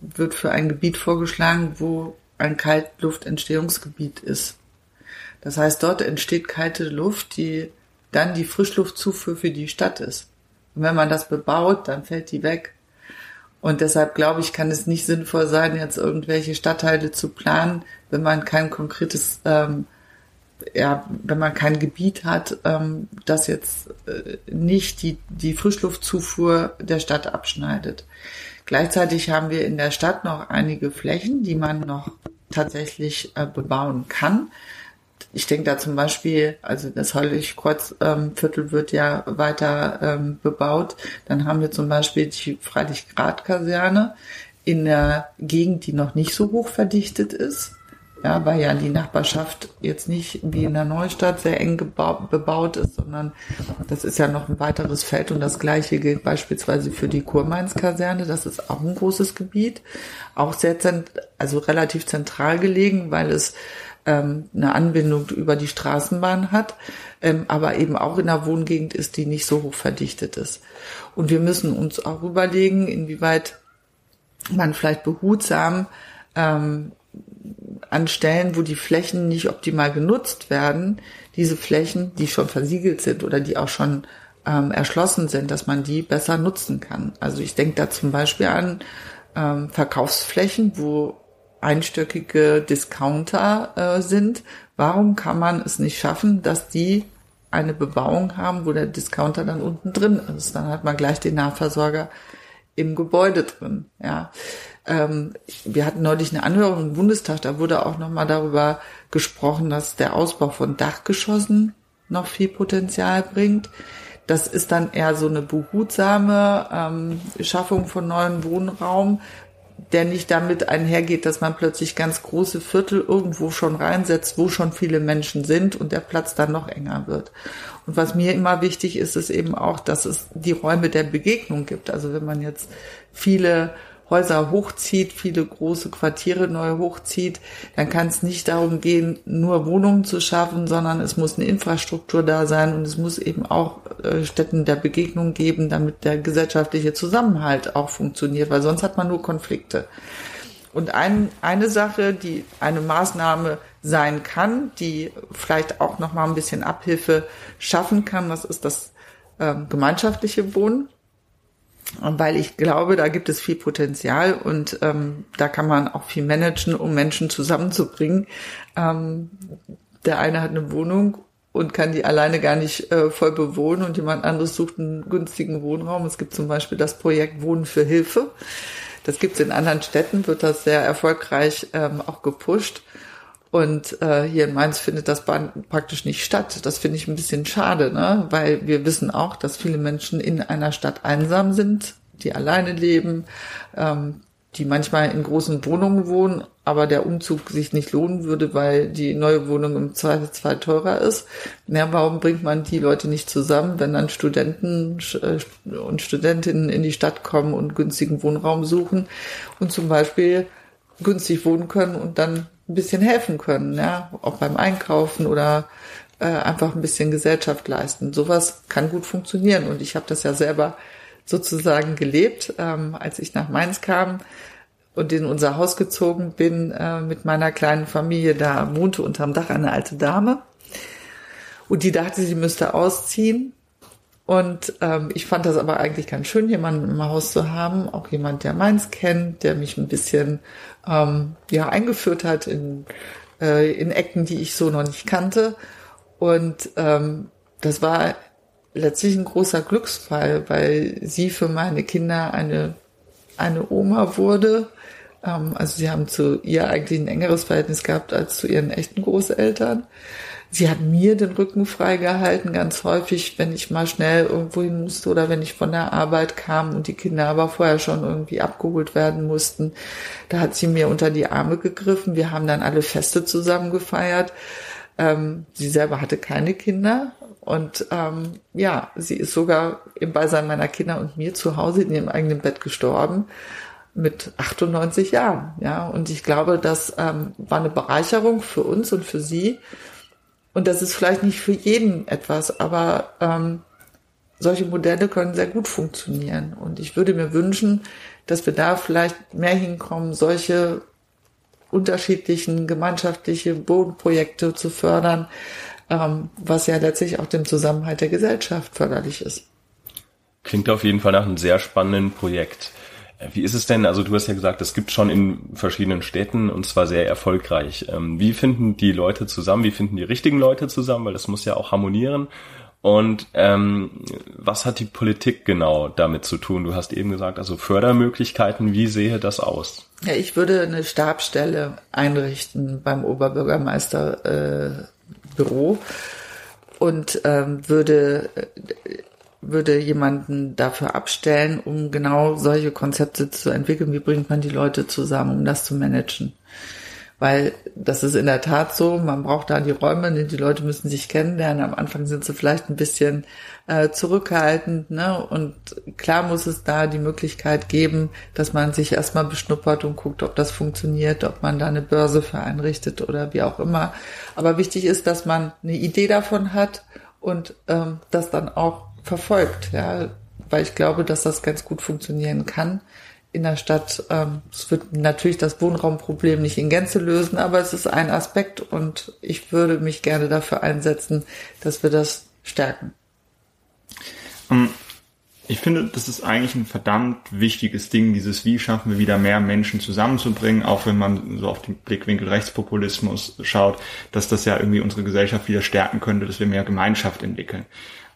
wird für ein Gebiet vorgeschlagen, wo ein Kaltluftentstehungsgebiet ist. Das heißt, dort entsteht kalte Luft, die dann die Frischluftzufuhr für die Stadt ist. Und wenn man das bebaut, dann fällt die weg. Und deshalb glaube ich, kann es nicht sinnvoll sein, jetzt irgendwelche Stadtteile zu planen, wenn man kein konkretes, ähm, ja, wenn man kein Gebiet hat, ähm, das jetzt äh, nicht die, die Frischluftzufuhr der Stadt abschneidet. Gleichzeitig haben wir in der Stadt noch einige Flächen, die man noch tatsächlich äh, bebauen kann ich denke da zum Beispiel, also das Heiligkreuzviertel ähm, wird ja weiter ähm, bebaut. Dann haben wir zum Beispiel die Freilichtgrad-Kaserne in der Gegend, die noch nicht so hoch verdichtet ist. Ja, weil ja die Nachbarschaft jetzt nicht wie in der Neustadt sehr eng bebaut ist, sondern das ist ja noch ein weiteres Feld und das gleiche gilt beispielsweise für die Kurmainskaserne. Das ist auch ein großes Gebiet, auch sehr zent also relativ zentral gelegen, weil es ähm, eine Anbindung über die Straßenbahn hat, ähm, aber eben auch in einer Wohngegend ist, die nicht so hoch verdichtet ist. Und wir müssen uns auch überlegen, inwieweit man vielleicht behutsam ähm, an Stellen, wo die Flächen nicht optimal genutzt werden, diese Flächen, die schon versiegelt sind oder die auch schon ähm, erschlossen sind, dass man die besser nutzen kann. Also ich denke da zum Beispiel an ähm, Verkaufsflächen, wo einstöckige Discounter äh, sind. Warum kann man es nicht schaffen, dass die eine Bebauung haben, wo der Discounter dann unten drin ist? Dann hat man gleich den Nahversorger im Gebäude drin. Ja, ähm, wir hatten neulich eine Anhörung im Bundestag, da wurde auch nochmal darüber gesprochen, dass der Ausbau von Dachgeschossen noch viel Potenzial bringt. Das ist dann eher so eine behutsame ähm, Schaffung von neuem Wohnraum, der nicht damit einhergeht, dass man plötzlich ganz große Viertel irgendwo schon reinsetzt, wo schon viele Menschen sind und der Platz dann noch enger wird. Und was mir immer wichtig ist, ist eben auch, dass es die Räume der Begegnung gibt. Also wenn man jetzt viele Häuser hochzieht, viele große Quartiere neu hochzieht, dann kann es nicht darum gehen, nur Wohnungen zu schaffen, sondern es muss eine Infrastruktur da sein und es muss eben auch äh, Städten der Begegnung geben, damit der gesellschaftliche Zusammenhalt auch funktioniert, weil sonst hat man nur Konflikte. Und ein, eine Sache, die eine Maßnahme sein kann, die vielleicht auch noch mal ein bisschen Abhilfe schaffen kann, das ist das ähm, gemeinschaftliche Wohnen weil ich glaube, da gibt es viel Potenzial und ähm, da kann man auch viel managen, um Menschen zusammenzubringen. Ähm, der eine hat eine Wohnung und kann die alleine gar nicht äh, voll bewohnen und jemand anderes sucht einen günstigen Wohnraum. Es gibt zum Beispiel das Projekt Wohnen für Hilfe. Das gibt es in anderen Städten, wird das sehr erfolgreich ähm, auch gepusht. Und äh, hier in Mainz findet das praktisch nicht statt. Das finde ich ein bisschen schade, ne? weil wir wissen auch, dass viele Menschen in einer Stadt einsam sind, die alleine leben, ähm, die manchmal in großen Wohnungen wohnen, aber der Umzug sich nicht lohnen würde, weil die neue Wohnung im Zweifelsfall teurer ist. Ja, warum bringt man die Leute nicht zusammen, wenn dann Studenten äh, und Studentinnen in die Stadt kommen und günstigen Wohnraum suchen und zum Beispiel günstig wohnen können und dann ein bisschen helfen können, ja, auch beim Einkaufen oder äh, einfach ein bisschen Gesellschaft leisten. Sowas kann gut funktionieren und ich habe das ja selber sozusagen gelebt, ähm, als ich nach Mainz kam und in unser Haus gezogen bin äh, mit meiner kleinen Familie. Da wohnte unterm Dach eine alte Dame und die dachte, sie müsste ausziehen. Und ähm, ich fand das aber eigentlich ganz schön, jemanden im Haus zu haben, auch jemand, der Mainz kennt, der mich ein bisschen ähm, ja eingeführt hat in, äh, in Ecken, die ich so noch nicht kannte. Und ähm, das war letztlich ein großer Glücksfall, weil sie für meine Kinder eine, eine Oma wurde. Ähm, also sie haben zu ihr eigentlich ein engeres Verhältnis gehabt als zu ihren echten Großeltern. Sie hat mir den Rücken freigehalten, ganz häufig, wenn ich mal schnell irgendwo hin musste oder wenn ich von der Arbeit kam und die Kinder aber vorher schon irgendwie abgeholt werden mussten. Da hat sie mir unter die Arme gegriffen. Wir haben dann alle Feste zusammen gefeiert. Ähm, sie selber hatte keine Kinder und ähm, ja, sie ist sogar im Beisein meiner Kinder und mir zu Hause in ihrem eigenen Bett gestorben mit 98 Jahren. Ja, und ich glaube, das ähm, war eine Bereicherung für uns und für sie und das ist vielleicht nicht für jeden etwas, aber ähm, solche Modelle können sehr gut funktionieren. Und ich würde mir wünschen, dass wir da vielleicht mehr hinkommen, solche unterschiedlichen gemeinschaftliche Bodenprojekte zu fördern, ähm, was ja letztlich auch dem Zusammenhalt der Gesellschaft förderlich ist. Klingt auf jeden Fall nach einem sehr spannenden Projekt. Wie ist es denn? Also du hast ja gesagt, es gibt schon in verschiedenen Städten und zwar sehr erfolgreich. Ähm, wie finden die Leute zusammen? Wie finden die richtigen Leute zusammen? Weil das muss ja auch harmonieren. Und ähm, was hat die Politik genau damit zu tun? Du hast eben gesagt, also Fördermöglichkeiten, wie sehe das aus? Ja, ich würde eine Stabstelle einrichten beim Oberbürgermeister, äh, und ähm, würde würde jemanden dafür abstellen, um genau solche Konzepte zu entwickeln. Wie bringt man die Leute zusammen, um das zu managen? Weil das ist in der Tat so, man braucht da die Räume, die Leute müssen sich kennenlernen. Am Anfang sind sie vielleicht ein bisschen äh, zurückhaltend, ne? Und klar muss es da die Möglichkeit geben, dass man sich erstmal beschnuppert und guckt, ob das funktioniert, ob man da eine Börse für einrichtet oder wie auch immer. Aber wichtig ist, dass man eine Idee davon hat und ähm, das dann auch verfolgt, ja, weil ich glaube, dass das ganz gut funktionieren kann in der Stadt. Ähm, es wird natürlich das Wohnraumproblem nicht in Gänze lösen, aber es ist ein Aspekt und ich würde mich gerne dafür einsetzen, dass wir das stärken. Ähm, ich finde, das ist eigentlich ein verdammt wichtiges Ding, dieses wie schaffen wir wieder mehr Menschen zusammenzubringen, auch wenn man so auf den Blickwinkel Rechtspopulismus schaut, dass das ja irgendwie unsere Gesellschaft wieder stärken könnte, dass wir mehr Gemeinschaft entwickeln.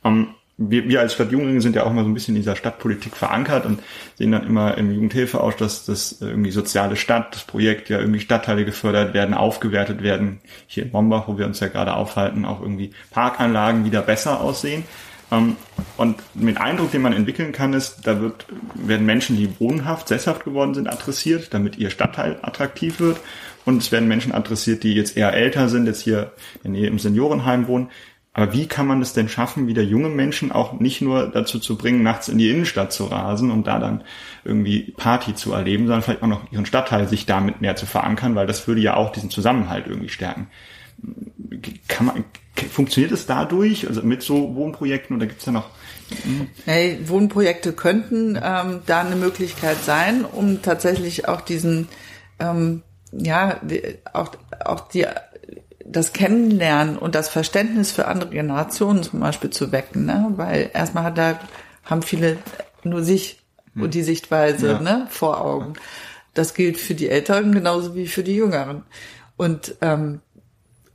Ähm, wir, wir als Stadtjugendliche sind ja auch mal so ein bisschen in dieser Stadtpolitik verankert und sehen dann immer im Jugendhilfeausschuss, dass das irgendwie soziale Stadt, das Projekt ja irgendwie Stadtteile gefördert werden, aufgewertet werden. Hier in Bombach, wo wir uns ja gerade aufhalten, auch irgendwie Parkanlagen wieder besser aussehen. Ähm, und mit Eindruck, den man entwickeln kann, ist, da wird, werden Menschen, die wohnhaft, sesshaft geworden sind, adressiert, damit ihr Stadtteil attraktiv wird. Und es werden Menschen adressiert, die jetzt eher älter sind, jetzt hier im Seniorenheim wohnen, aber wie kann man es denn schaffen, wieder junge Menschen auch nicht nur dazu zu bringen, nachts in die Innenstadt zu rasen und da dann irgendwie Party zu erleben, sondern vielleicht auch noch ihren Stadtteil sich damit mehr zu verankern, weil das würde ja auch diesen Zusammenhalt irgendwie stärken. Kann man, funktioniert es dadurch, also mit so Wohnprojekten oder gibt es da noch Hey, Wohnprojekte könnten ähm, da eine Möglichkeit sein, um tatsächlich auch diesen, ähm, ja, auch, auch die das Kennenlernen und das Verständnis für andere Generationen zum Beispiel zu wecken, ne? Weil erstmal hat da, haben viele nur sich hm. und die Sichtweise ja. ne, vor Augen. Das gilt für die Älteren genauso wie für die Jüngeren. Und ähm,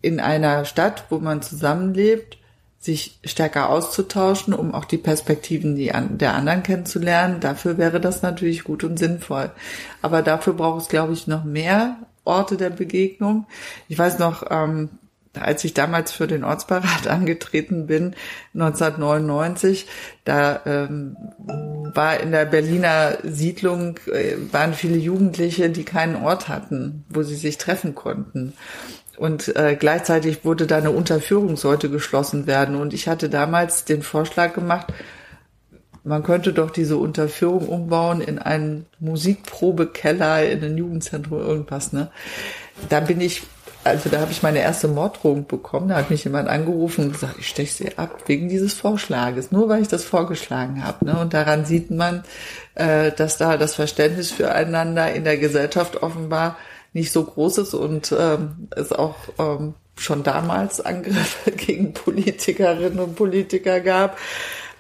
in einer Stadt, wo man zusammenlebt, sich stärker auszutauschen, um auch die Perspektiven die an, der anderen kennenzulernen. Dafür wäre das natürlich gut und sinnvoll. Aber dafür braucht es, glaube ich, noch mehr Orte der Begegnung. Ich weiß noch, ähm, als ich damals für den Ortsbeirat angetreten bin, 1999, da ähm, war in der Berliner Siedlung, äh, waren viele Jugendliche, die keinen Ort hatten, wo sie sich treffen konnten. Und äh, gleichzeitig wurde da eine Unterführungssäule geschlossen werden. Und ich hatte damals den Vorschlag gemacht, man könnte doch diese Unterführung umbauen in einen Musikprobekeller, in ein Jugendzentrum, irgendwas, ne? Da bin ich, also da habe ich meine erste Morddrohung bekommen. Da hat mich jemand angerufen und gesagt, ich steche sie ab wegen dieses Vorschlages, nur weil ich das vorgeschlagen habe. Ne? Und daran sieht man, äh, dass da das Verständnis füreinander in der Gesellschaft offenbar nicht so groß ist und ähm, es auch ähm, schon damals Angriffe gegen Politikerinnen und Politiker gab.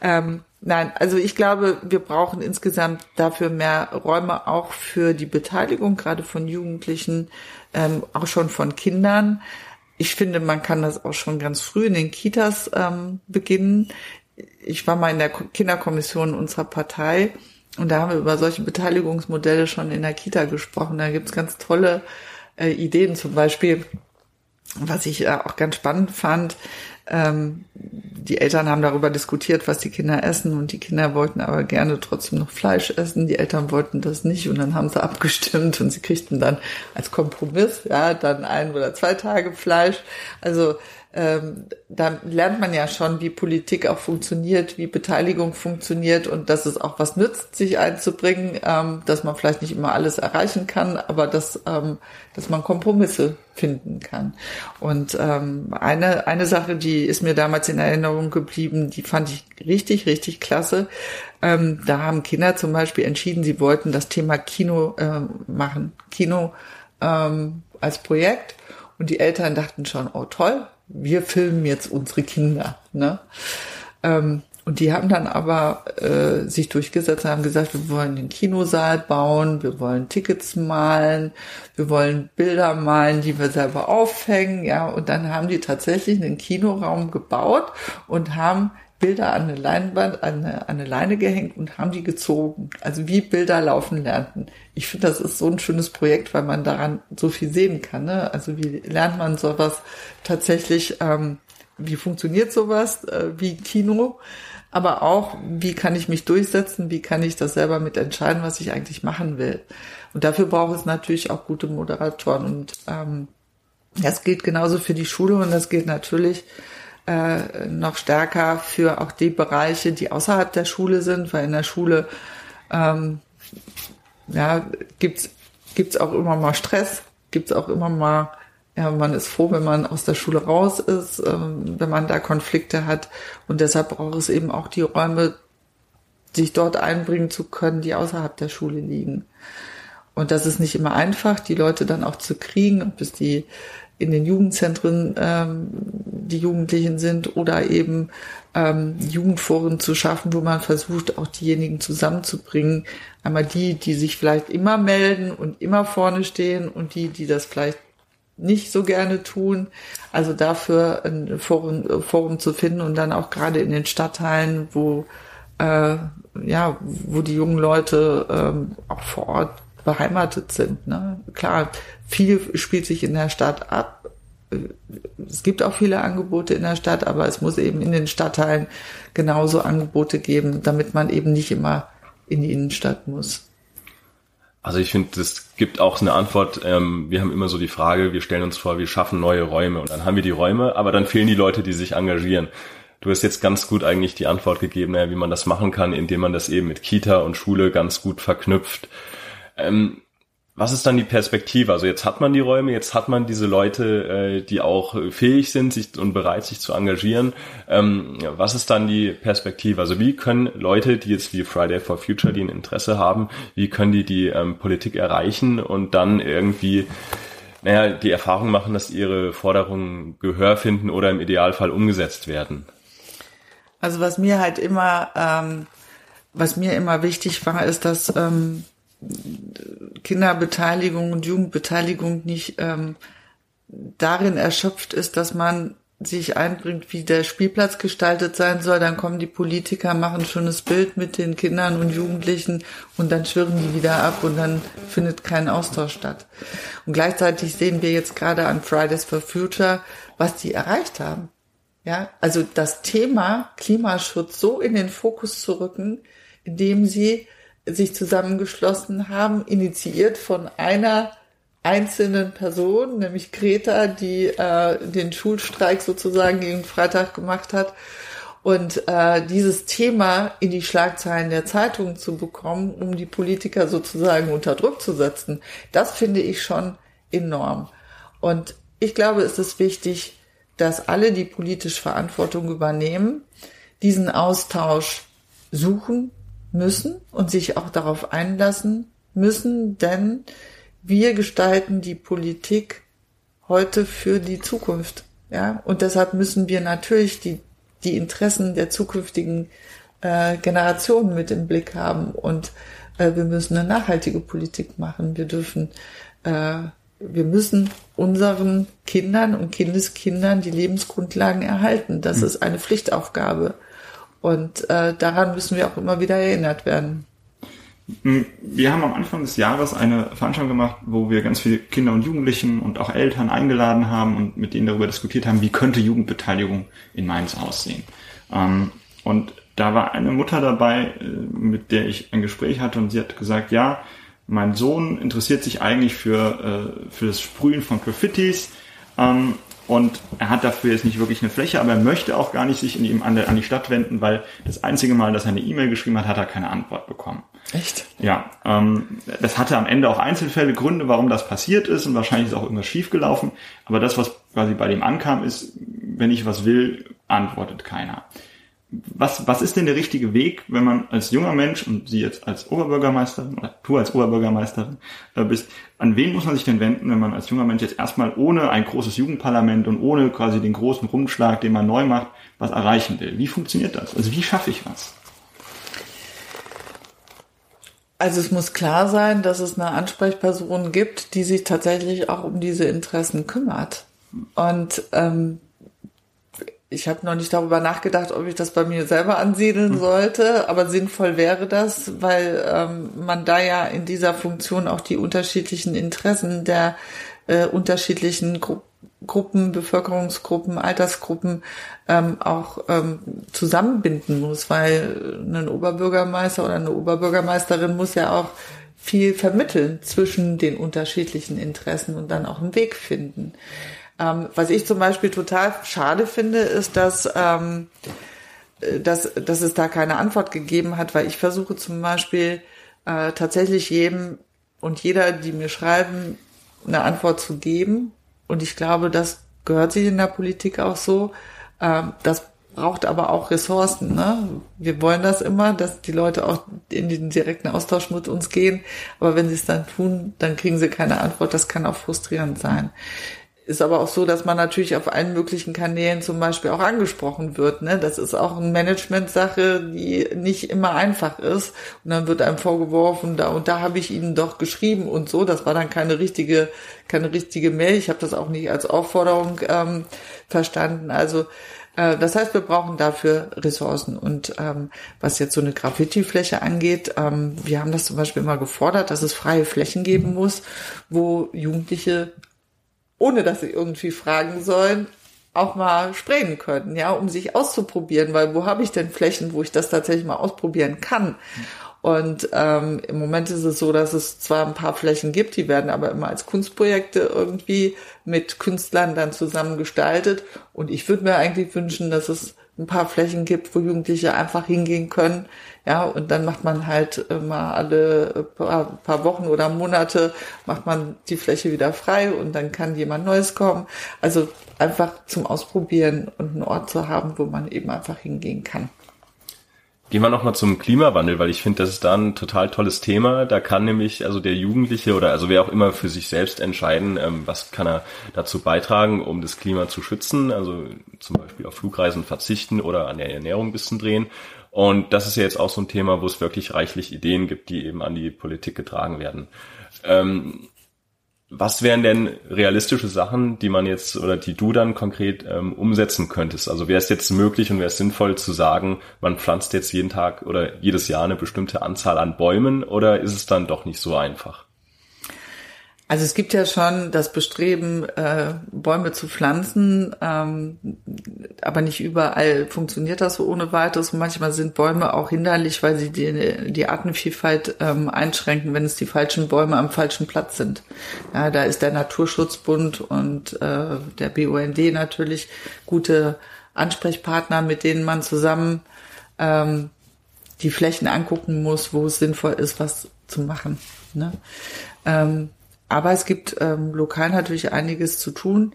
Ähm, nein, also ich glaube, wir brauchen insgesamt dafür mehr Räume auch für die Beteiligung, gerade von Jugendlichen, ähm, auch schon von Kindern. Ich finde, man kann das auch schon ganz früh in den Kitas ähm, beginnen. Ich war mal in der Kinderkommission unserer Partei und da haben wir über solche Beteiligungsmodelle schon in der Kita gesprochen. Da gibt's ganz tolle äh, Ideen, zum Beispiel, was ich äh, auch ganz spannend fand, ähm, die Eltern haben darüber diskutiert, was die Kinder essen und die Kinder wollten aber gerne trotzdem noch Fleisch essen. Die Eltern wollten das nicht und dann haben sie abgestimmt und sie kriegten dann als Kompromiss, ja, dann ein oder zwei Tage Fleisch. Also ähm, da lernt man ja schon, wie Politik auch funktioniert, wie Beteiligung funktioniert und dass es auch was nützt, sich einzubringen, ähm, dass man vielleicht nicht immer alles erreichen kann, aber dass, ähm, dass man Kompromisse finden kann. Und ähm, eine, eine Sache, die ist mir damals in Erinnerung geblieben, die fand ich richtig, richtig klasse. Ähm, da haben Kinder zum Beispiel entschieden, sie wollten das Thema Kino äh, machen, Kino ähm, als Projekt. Und die Eltern dachten schon, oh toll, wir filmen jetzt unsere Kinder. Ne? Ähm, und die haben dann aber äh, sich durchgesetzt und haben gesagt, wir wollen den Kinosaal bauen, wir wollen Tickets malen, wir wollen Bilder malen, die wir selber aufhängen, ja. Und dann haben die tatsächlich einen Kinoraum gebaut und haben Bilder an eine Leinwand, an eine, an eine Leine gehängt und haben die gezogen. Also wie Bilder laufen lernten. Ich finde, das ist so ein schönes Projekt, weil man daran so viel sehen kann. Ne? Also wie lernt man sowas tatsächlich, ähm, wie funktioniert sowas, äh, wie Kino, aber auch, wie kann ich mich durchsetzen, wie kann ich das selber mit entscheiden, was ich eigentlich machen will. Und dafür braucht es natürlich auch gute Moderatoren. Und ähm, das gilt genauso für die Schule und das gilt natürlich äh, noch stärker für auch die Bereiche, die außerhalb der Schule sind, weil in der Schule ähm, ja, gibt's gibt's auch immer mal Stress, gibt's auch immer mal, ja, man ist froh, wenn man aus der Schule raus ist, ähm, wenn man da Konflikte hat und deshalb braucht es eben auch die Räume, sich dort einbringen zu können, die außerhalb der Schule liegen. Und das ist nicht immer einfach, die Leute dann auch zu kriegen, ob es die in den Jugendzentren ähm, die Jugendlichen sind oder eben ähm, Jugendforen zu schaffen, wo man versucht, auch diejenigen zusammenzubringen. Einmal die, die sich vielleicht immer melden und immer vorne stehen und die, die das vielleicht nicht so gerne tun. Also dafür ein Forum, Forum zu finden und dann auch gerade in den Stadtteilen, wo äh, ja, wo die jungen Leute ähm, auch vor Ort beheimatet sind. Ne? Klar, viel spielt sich in der Stadt ab. Es gibt auch viele Angebote in der Stadt, aber es muss eben in den Stadtteilen genauso Angebote geben, damit man eben nicht immer in die Innenstadt muss. Also ich finde, es gibt auch eine Antwort. Ähm, wir haben immer so die Frage, wir stellen uns vor, wir schaffen neue Räume und dann haben wir die Räume, aber dann fehlen die Leute, die sich engagieren. Du hast jetzt ganz gut eigentlich die Antwort gegeben, wie man das machen kann, indem man das eben mit Kita und Schule ganz gut verknüpft. Ähm, was ist dann die Perspektive? Also jetzt hat man die Räume, jetzt hat man diese Leute, äh, die auch fähig sind sich und bereit, sich zu engagieren. Ähm, was ist dann die Perspektive? Also wie können Leute, die jetzt wie Friday for Future, die ein Interesse haben, wie können die die ähm, Politik erreichen und dann irgendwie naja, die Erfahrung machen, dass ihre Forderungen Gehör finden oder im Idealfall umgesetzt werden? Also was mir halt immer, ähm, was mir immer wichtig war, ist, dass ähm, Kinderbeteiligung und Jugendbeteiligung nicht ähm, darin erschöpft ist, dass man sich einbringt, wie der Spielplatz gestaltet sein soll, dann kommen die Politiker, machen ein schönes Bild mit den Kindern und Jugendlichen und dann schwirren die wieder ab und dann findet kein Austausch statt. Und gleichzeitig sehen wir jetzt gerade an Fridays for Future, was die erreicht haben. Ja, also das Thema Klimaschutz so in den Fokus zu rücken, indem sie sich zusammengeschlossen haben, initiiert von einer einzelnen Person, nämlich Greta, die äh, den Schulstreik sozusagen gegen Freitag gemacht hat. Und äh, dieses Thema in die Schlagzeilen der Zeitungen zu bekommen, um die Politiker sozusagen unter Druck zu setzen, das finde ich schon enorm. Und ich glaube, es ist wichtig, dass alle, die politisch Verantwortung übernehmen, diesen Austausch suchen, müssen und sich auch darauf einlassen müssen, denn wir gestalten die Politik heute für die Zukunft. Ja, und deshalb müssen wir natürlich die, die Interessen der zukünftigen äh, Generationen mit im Blick haben und äh, wir müssen eine nachhaltige Politik machen. Wir dürfen, äh, wir müssen unseren Kindern und Kindeskindern die Lebensgrundlagen erhalten. Das mhm. ist eine Pflichtaufgabe. Und äh, daran müssen wir auch immer wieder erinnert werden. Hm, wir haben am Anfang des Jahres eine Veranstaltung gemacht, wo wir ganz viele Kinder und Jugendlichen und auch Eltern eingeladen haben und mit denen darüber diskutiert haben, wie könnte Jugendbeteiligung in Mainz aussehen. Ähm, und da war eine Mutter dabei, äh, mit der ich ein Gespräch hatte und sie hat gesagt, ja, mein Sohn interessiert sich eigentlich für, äh, für das Sprühen von Graffitis ähm, und er hat dafür jetzt nicht wirklich eine Fläche, aber er möchte auch gar nicht sich in ihm an, der, an die Stadt wenden, weil das einzige Mal, dass er eine E-Mail geschrieben hat, hat er keine Antwort bekommen. Echt? Ja. Ähm, das hatte am Ende auch Einzelfälle, Gründe, warum das passiert ist und wahrscheinlich ist auch irgendwas schiefgelaufen. Aber das, was quasi bei dem ankam, ist, wenn ich was will, antwortet keiner was, was ist denn der richtige Weg, wenn man als junger Mensch und Sie jetzt als Oberbürgermeisterin oder du als Oberbürgermeisterin äh, bist, an wen muss man sich denn wenden, wenn man als junger Mensch jetzt erstmal ohne ein großes Jugendparlament und ohne quasi den großen Rundschlag, den man neu macht, was erreichen will? Wie funktioniert das? Also wie schaffe ich was? Also es muss klar sein, dass es eine Ansprechperson gibt, die sich tatsächlich auch um diese Interessen kümmert. Und ähm, ich habe noch nicht darüber nachgedacht, ob ich das bei mir selber ansiedeln sollte, aber sinnvoll wäre das, weil ähm, man da ja in dieser Funktion auch die unterschiedlichen Interessen der äh, unterschiedlichen Gru Gruppen, Bevölkerungsgruppen, Altersgruppen ähm, auch ähm, zusammenbinden muss, weil ein Oberbürgermeister oder eine Oberbürgermeisterin muss ja auch viel vermitteln zwischen den unterschiedlichen Interessen und dann auch einen Weg finden. Ähm, was ich zum Beispiel total schade finde, ist, dass, ähm, dass, dass es da keine Antwort gegeben hat, weil ich versuche zum Beispiel äh, tatsächlich jedem und jeder, die mir schreiben, eine Antwort zu geben. Und ich glaube, das gehört sich in der Politik auch so. Ähm, das braucht aber auch Ressourcen. Ne? Wir wollen das immer, dass die Leute auch in den direkten Austausch mit uns gehen. Aber wenn sie es dann tun, dann kriegen sie keine Antwort. Das kann auch frustrierend sein ist aber auch so, dass man natürlich auf allen möglichen Kanälen zum Beispiel auch angesprochen wird. Ne? Das ist auch eine Management-Sache, die nicht immer einfach ist. Und dann wird einem vorgeworfen, da und da habe ich Ihnen doch geschrieben und so. Das war dann keine richtige, keine richtige Mail. Ich habe das auch nicht als Aufforderung ähm, verstanden. Also äh, das heißt, wir brauchen dafür Ressourcen. Und ähm, was jetzt so eine Graffiti-Fläche angeht, ähm, wir haben das zum Beispiel immer gefordert, dass es freie Flächen geben muss, wo Jugendliche ohne dass sie irgendwie fragen sollen, auch mal sprayen können, ja, um sich auszuprobieren, weil wo habe ich denn Flächen, wo ich das tatsächlich mal ausprobieren kann? Und ähm, im Moment ist es so, dass es zwar ein paar Flächen gibt, die werden aber immer als Kunstprojekte irgendwie mit Künstlern dann zusammen gestaltet. Und ich würde mir eigentlich wünschen, dass es ein paar Flächen gibt, wo Jugendliche einfach hingehen können. Ja, und dann macht man halt mal alle paar, paar Wochen oder Monate macht man die Fläche wieder frei und dann kann jemand Neues kommen. Also einfach zum Ausprobieren und einen Ort zu haben, wo man eben einfach hingehen kann. Gehen wir nochmal zum Klimawandel, weil ich finde, das ist da ein total tolles Thema. Da kann nämlich also der Jugendliche oder also wer auch immer für sich selbst entscheiden, ähm, was kann er dazu beitragen, um das Klima zu schützen. Also zum Beispiel auf Flugreisen verzichten oder an der Ernährung ein bisschen drehen. Und das ist ja jetzt auch so ein Thema, wo es wirklich reichlich Ideen gibt, die eben an die Politik getragen werden. Ähm, was wären denn realistische Sachen, die man jetzt oder die du dann konkret ähm, umsetzen könntest? Also wäre es jetzt möglich und wäre es sinnvoll zu sagen, man pflanzt jetzt jeden Tag oder jedes Jahr eine bestimmte Anzahl an Bäumen oder ist es dann doch nicht so einfach? Also es gibt ja schon das Bestreben, äh, Bäume zu pflanzen, ähm, aber nicht überall funktioniert das so ohne weiteres. Und manchmal sind Bäume auch hinderlich, weil sie die, die Artenvielfalt ähm, einschränken, wenn es die falschen Bäume am falschen Platz sind. Ja, da ist der Naturschutzbund und äh, der BUND natürlich gute Ansprechpartner, mit denen man zusammen ähm, die Flächen angucken muss, wo es sinnvoll ist, was zu machen. Ne? Ähm, aber es gibt ähm, lokal natürlich einiges zu tun,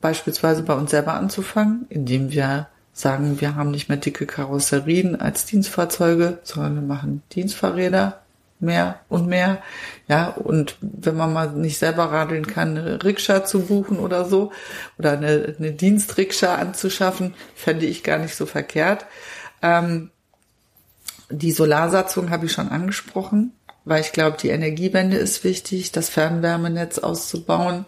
beispielsweise bei uns selber anzufangen, indem wir sagen, wir haben nicht mehr dicke Karosserien als Dienstfahrzeuge, sondern wir machen Dienstfahrräder mehr und mehr. Ja, und wenn man mal nicht selber radeln kann, eine Rikscha zu buchen oder so, oder eine, eine Dienstrikscha anzuschaffen, fände ich gar nicht so verkehrt. Ähm, die Solarsatzung habe ich schon angesprochen weil ich glaube, die Energiewende ist wichtig, das Fernwärmenetz auszubauen.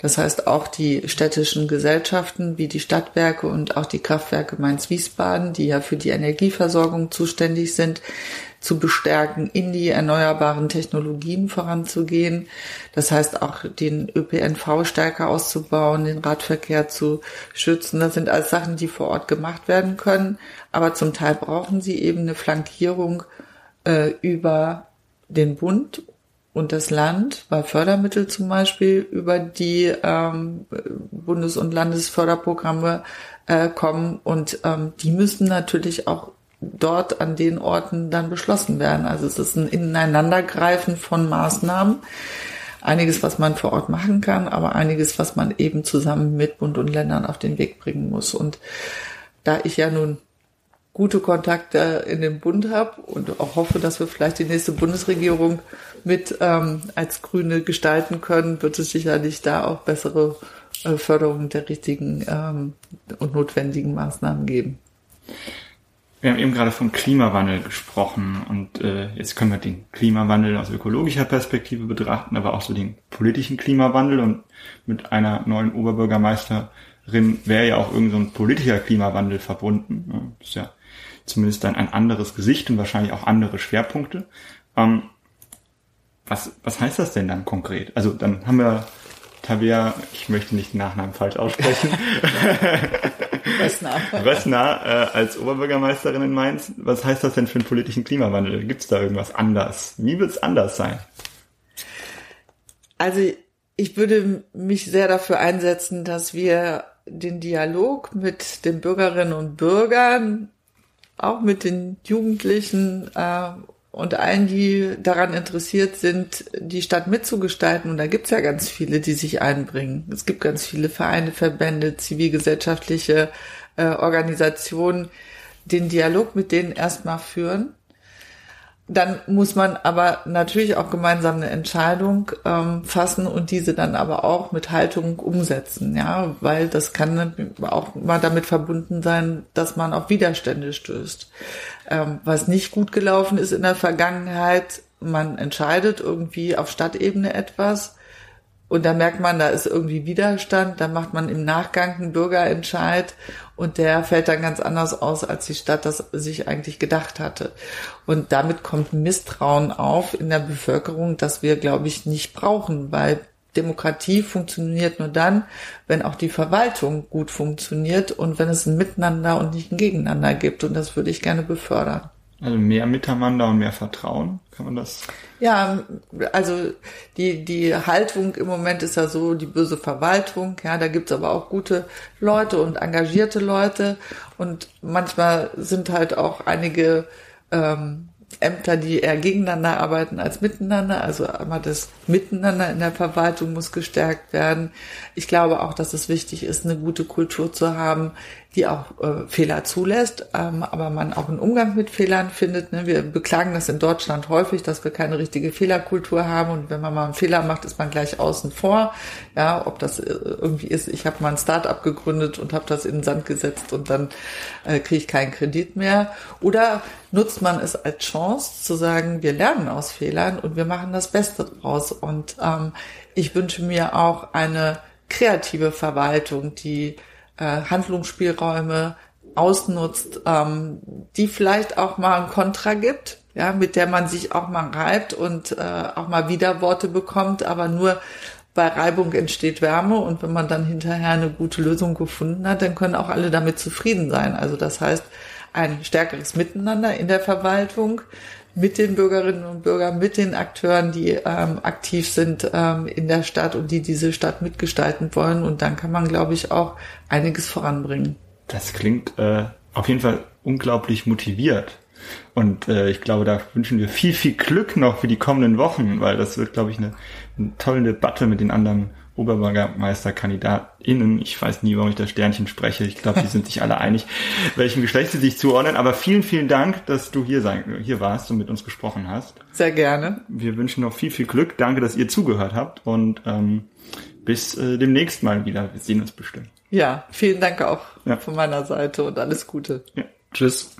Das heißt, auch die städtischen Gesellschaften wie die Stadtwerke und auch die Kraftwerke Mainz-Wiesbaden, die ja für die Energieversorgung zuständig sind, zu bestärken, in die erneuerbaren Technologien voranzugehen. Das heißt, auch den ÖPNV stärker auszubauen, den Radverkehr zu schützen. Das sind alles Sachen, die vor Ort gemacht werden können. Aber zum Teil brauchen sie eben eine Flankierung äh, über den Bund und das Land, weil Fördermittel zum Beispiel über die ähm, Bundes- und Landesförderprogramme äh, kommen und ähm, die müssen natürlich auch dort an den Orten dann beschlossen werden. Also es ist ein Ineinandergreifen von Maßnahmen. Einiges, was man vor Ort machen kann, aber einiges, was man eben zusammen mit Bund und Ländern auf den Weg bringen muss. Und da ich ja nun gute Kontakte in den Bund habe und auch hoffe, dass wir vielleicht die nächste Bundesregierung mit ähm, als Grüne gestalten können, wird es sicherlich da auch bessere äh, Förderung der richtigen ähm, und notwendigen Maßnahmen geben. Wir haben eben gerade vom Klimawandel gesprochen und äh, jetzt können wir den Klimawandel aus ökologischer Perspektive betrachten, aber auch so den politischen Klimawandel und mit einer neuen Oberbürgermeisterin wäre ja auch irgendein so politischer Klimawandel verbunden. Das ist ja zumindest dann ein anderes Gesicht und wahrscheinlich auch andere Schwerpunkte. Ähm, was, was heißt das denn dann konkret? Also dann haben wir Tabea, ich möchte nicht den Nachnamen falsch aussprechen. Rössner. Rössner äh, als Oberbürgermeisterin in Mainz. Was heißt das denn für einen politischen Klimawandel? Gibt es da irgendwas anders? Wie wird es anders sein? Also ich würde mich sehr dafür einsetzen, dass wir den Dialog mit den Bürgerinnen und Bürgern, auch mit den Jugendlichen äh, und allen, die daran interessiert sind, die Stadt mitzugestalten. Und da gibt's ja ganz viele, die sich einbringen. Es gibt ganz viele Vereine, Verbände, zivilgesellschaftliche äh, Organisationen, den Dialog mit denen erstmal führen dann muss man aber natürlich auch gemeinsam eine Entscheidung ähm, fassen und diese dann aber auch mit Haltung umsetzen, ja, weil das kann auch mal damit verbunden sein, dass man auf Widerstände stößt. Ähm, was nicht gut gelaufen ist in der Vergangenheit, man entscheidet irgendwie auf Stadtebene etwas und da merkt man, da ist irgendwie Widerstand, da macht man im Nachgang einen Bürgerentscheid und der fällt dann ganz anders aus, als die Stadt das sich eigentlich gedacht hatte. Und damit kommt Misstrauen auf in der Bevölkerung, das wir, glaube ich, nicht brauchen, weil Demokratie funktioniert nur dann, wenn auch die Verwaltung gut funktioniert und wenn es ein Miteinander und nicht ein Gegeneinander gibt. Und das würde ich gerne befördern. Also mehr Miteinander und mehr Vertrauen, kann man das? Ja, also die, die Haltung im Moment ist ja so die böse Verwaltung. Ja, da gibt's aber auch gute Leute und engagierte Leute. Und manchmal sind halt auch einige ähm, Ämter, die eher gegeneinander arbeiten als miteinander. Also einmal das Miteinander in der Verwaltung muss gestärkt werden. Ich glaube auch, dass es wichtig ist, eine gute Kultur zu haben, die auch äh, Fehler zulässt, ähm, aber man auch einen Umgang mit Fehlern findet. Ne? Wir beklagen das in Deutschland häufig, dass wir keine richtige Fehlerkultur haben und wenn man mal einen Fehler macht, ist man gleich außen vor. Ja, ob das äh, irgendwie ist, ich habe mal ein Start-up gegründet und habe das in den Sand gesetzt und dann äh, kriege ich keinen Kredit mehr. Oder nutzt man es als Chance zu sagen, wir lernen aus Fehlern und wir machen das Beste draus. Und ähm, ich wünsche mir auch eine kreative Verwaltung, die äh, Handlungsspielräume ausnutzt, ähm, die vielleicht auch mal ein Kontra gibt, ja, mit der man sich auch mal reibt und äh, auch mal Widerworte bekommt, aber nur bei Reibung entsteht Wärme und wenn man dann hinterher eine gute Lösung gefunden hat, dann können auch alle damit zufrieden sein. Also das heißt, ein stärkeres Miteinander in der Verwaltung mit den Bürgerinnen und Bürgern, mit den Akteuren, die ähm, aktiv sind ähm, in der Stadt und die diese Stadt mitgestalten wollen. Und dann kann man, glaube ich, auch einiges voranbringen. Das klingt äh, auf jeden Fall unglaublich motiviert. Und äh, ich glaube, da wünschen wir viel, viel Glück noch für die kommenden Wochen, weil das wird, glaube ich, eine, eine tolle Debatte mit den anderen Oberbürgermeisterkandidatinnen. Ich weiß nie, warum ich das Sternchen spreche. Ich glaube, die sind sich alle einig, welchem Geschlecht sie sich zuordnen. Aber vielen, vielen Dank, dass du hier, sein, hier warst und mit uns gesprochen hast. Sehr gerne. Wir wünschen noch viel, viel Glück. Danke, dass ihr zugehört habt und ähm, bis äh, demnächst mal wieder. Wir sehen uns bestimmt. Ja, vielen Dank auch ja. von meiner Seite und alles Gute. Ja. Tschüss.